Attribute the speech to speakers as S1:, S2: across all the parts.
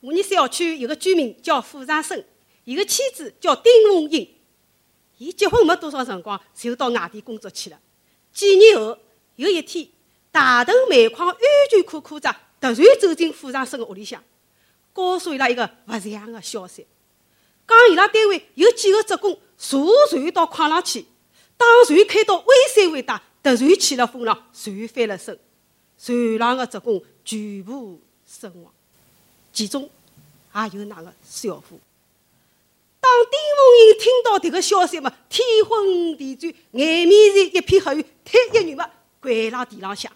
S1: 我们小区有个居民叫傅长生，伊个妻子叫丁凤英。伊结婚没多少辰光，就到外地工作去了。几年后，有一天，大屯煤矿安全科科长突然走进傅长生的屋里向，告诉伊拉一个不祥的消息，讲伊拉单位有几个职工坐船到矿上去，当船开到微山尾大，突然起了风浪，船翻了身，船上的职工全部身亡，其中也有那个小夫。当丁凤英听到这个消息嘛，天昏地转，眼面前一片黑暗，腿一软嘛，跪辣地浪向。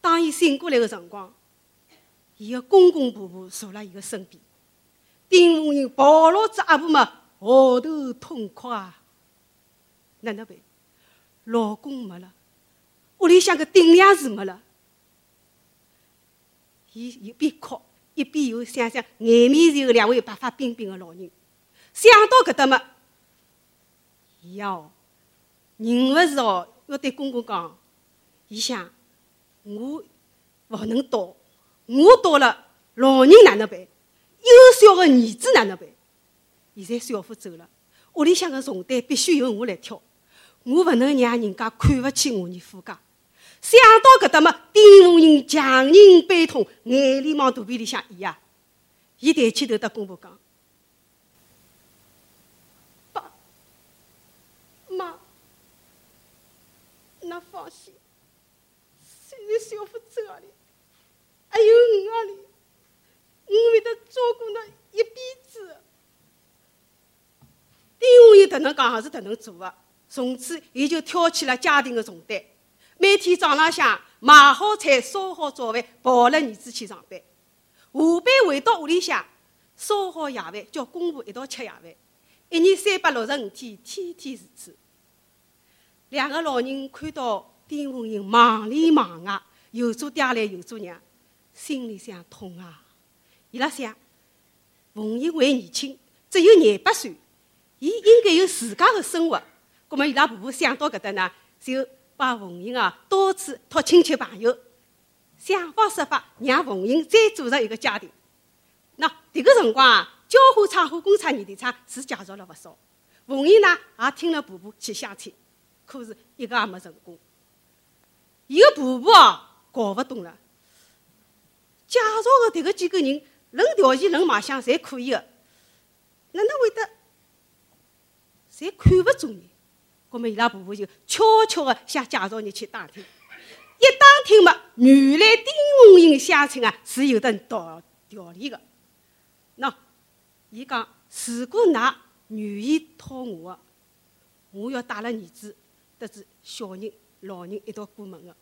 S1: 当伊醒过来的辰光，伊的公公婆婆坐辣伊的身边。丁凤英抱牢只阿婆嘛，嚎啕痛哭啊！哪能办？老公没了，屋里向个顶梁柱没了，伊一边哭。一边又想想眼面前有两位白发鬓鬓的老人，想到搿搭嘛，伊哦，忍勿住哦，要对公公讲，伊想我勿能倒，我倒了，老人哪能办？幼小的儿子哪能办？现在小夫走了，屋里向的重担必须由我来挑，我勿能让人家看勿起我儿夫家。想到搿搭么，丁凤英强忍悲痛，眼泪往肚皮里向咽呀。伊抬起头对公婆讲：“爸妈，那放心，虽然小夫走了，还有我阿里，我会得照顾侬一辈子。”丁凤英迭能讲，也是迭能做的。从此，伊就挑起了家庭的重担。每天早浪向买好菜、烧好早饭，抱了儿子去上班。下班回到屋里向，烧好夜饭，叫公婆一道吃夜饭。一年三百六十五天，天天如此。两个老人看到丁凤英忙里忙外，又做爹来又做娘，心里想痛啊！伊拉想，凤英还年轻，只有廿八岁，伊应该有自家的生活。葛末伊拉婆婆想到搿搭呢，就。把冯英啊，到处托亲戚朋友，想方设法让冯英再组成一个家庭。那这个辰光啊，交火厂、和工厂、燃电厂是介绍了不少。冯英呢，也听了婆婆去相亲，可是一个也没成功。伊个婆婆啊，搞不懂了。介绍的这个几个人，论条件、论卖相，侪可以的，哪能会得，侪看不中你？那么伊拉婆婆就悄悄地向介绍人去打听，一打听嘛，原来丁红英相亲啊是有的道条理的。喏，伊讲如果㑚愿意讨我个，我要带了儿子、得子小人、老人一道过门的。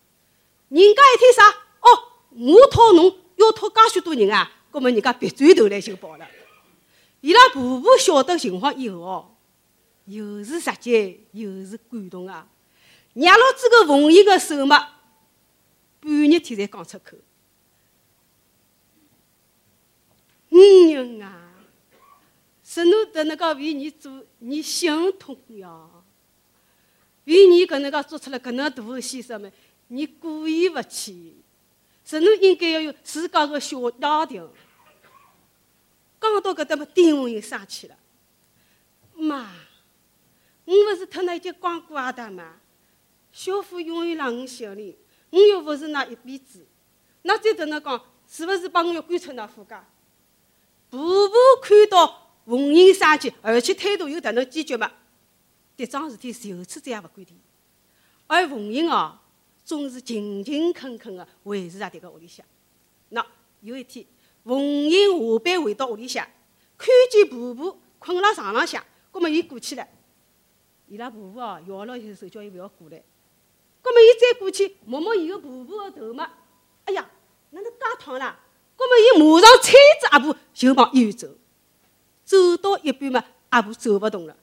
S1: 人家一听啥？哦，我讨侬要讨介许多人啊！那么人家别转头来就跑了。伊拉婆婆晓得情况以后哦。又是直接又是感动啊！娘老子个凤英个手嘛，半日天才讲出口。女人啊，是侬迭能介为你做，你心痛呀！为你搿能介做出了搿能大个牺牲嘛，你过意勿去。是侬应该要有自家个小家庭。讲到搿搭么，丁凤英生气了，妈。我勿是特那一截光顾阿达吗？小夫永远让我心里，我又勿是那一辈子，那再等那讲，是勿是把我要赶出那夫家？婆婆看到凤英生气，而且态度又迭能坚决嘛，迭桩事体就此再也勿管提。而凤英哦，总是勤勤恳恳的维持在迭个屋里向。那有一天，凤英下班回到屋里向，看见婆婆困辣床浪向，葛末伊过去了。伊拉婆婆哦，摇了一下手，叫伊勿要过来。葛末伊再过去摸摸伊个婆婆个头嘛，哎呀，哪能介烫啦？葛末伊马上搀着阿婆就往医院走。走到一半嘛，阿婆走勿动了。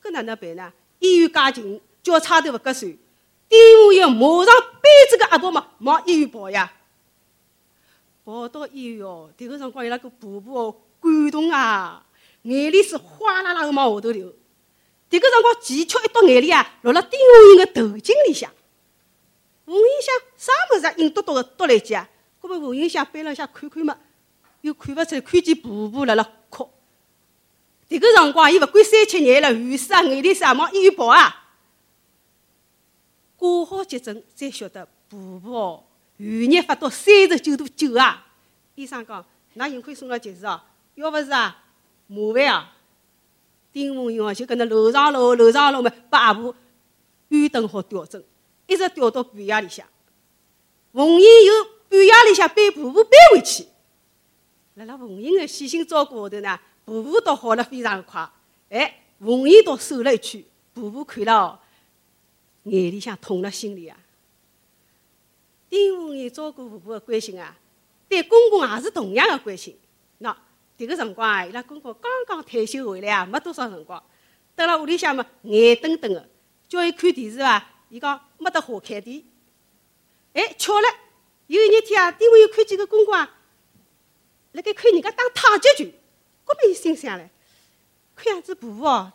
S1: 搿哪能办呢？医院介近，叫差头勿合算。丁凤英马上背着个阿婆嘛，往医院跑呀。跑到医院哦，迭个辰光伊拉个婆婆哦，感动啊，眼泪是哗啦啦个往下头流。迭个辰光，奇巧一滴眼泪啊，落了丁凤英的头颈里向。凤英想啥物事啊，硬嘟嘟的嘟了一记啊。搿么凤英想背了下看看嘛，又看勿出来看见婆婆辣辣哭。迭个辰光，伊勿管三七廿了，雨湿啊，眼泪啥往医院跑啊。挂好急诊，才晓得婆婆哦，余热发到三十九度九啊！医生讲，㑚幸亏送了及时哦，要勿是啊，麻烦啊！丁凤英哦，就搿能楼上楼楼上楼嘛，把阿婆安顿好吊针，一直吊到半夜里向。凤英又半夜里向背婆婆背回去，辣辣凤英的细心照顾下头呢，婆婆倒好了非常快。哎，凤英倒瘦了一圈，婆婆看了哦。眼里向痛了心里啊！丁凤英照顾婆婆的关心啊，对公公也是同样的关心。喏，迭个辰光啊，伊拉公公刚刚退休回来啊，没多少辰光，蹲辣屋里向嘛，眼瞪瞪的，叫伊看电视啊，伊讲没得好看的。哎，巧了，有一日天啊，丁凤英看见个公公啊，辣盖看人家打太极拳，搿么伊心想唻，看样子婆婆哦，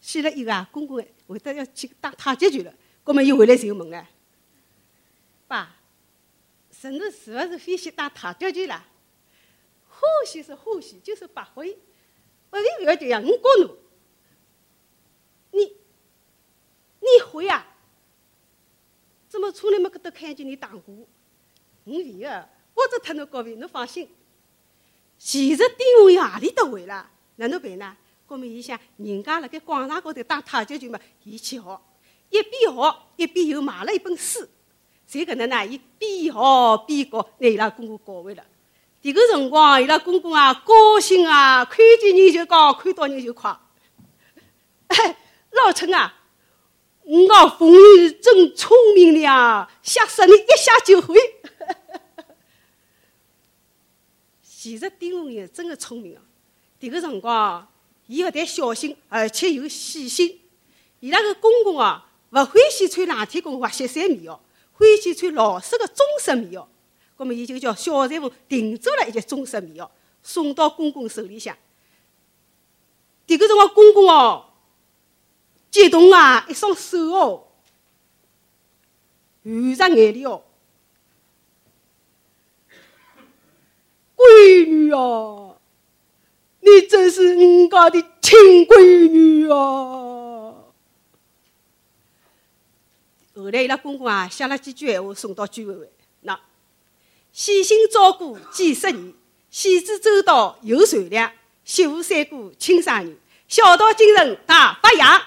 S1: 死了以后啊，公公会得要去打太极拳了，葛么伊回来就问了：“爸，侄子是勿是欢喜打太极拳啦？欢喜是欢喜，就是不会。不会不要紧呀，我教侬。你，你会啊？怎么从来没搿搭看见你打过？我会个，我只脱侬教会，侬放心。其实丁文英何里搭会啦？哪能办呢？后面伊想，人家辣盖广场高头打太极拳嘛，伊去学，一边学一边又买了一本书，就搿能呢，伊边学边教，拿伊拉公公教会了。迭个辰光，伊拉公公啊，高兴啊，看见人就讲，看到人就夸。哎，老陈啊，我讲凤玉真聪明了，吓死你一下就会。其实丁凤英真的聪明啊，迭个辰光。伊勿但小心，而且又细心。伊拉个公公啊，勿欢喜穿冷天宫或雪山棉袄，欢喜穿老式个中式棉袄。葛末伊就叫小裁缝定做了一件中式棉袄，送到公公手里向。迭个辰光，公公哦，激动啊，一双手哦，含着眼泪哦，闺女哦。你真是人家的亲闺女啊！后来伊拉公公啊，写了几句闲话送到居委会。细心照顾几十年，细致周到又善良，媳妇三姑亲生女，孝道精神大发扬。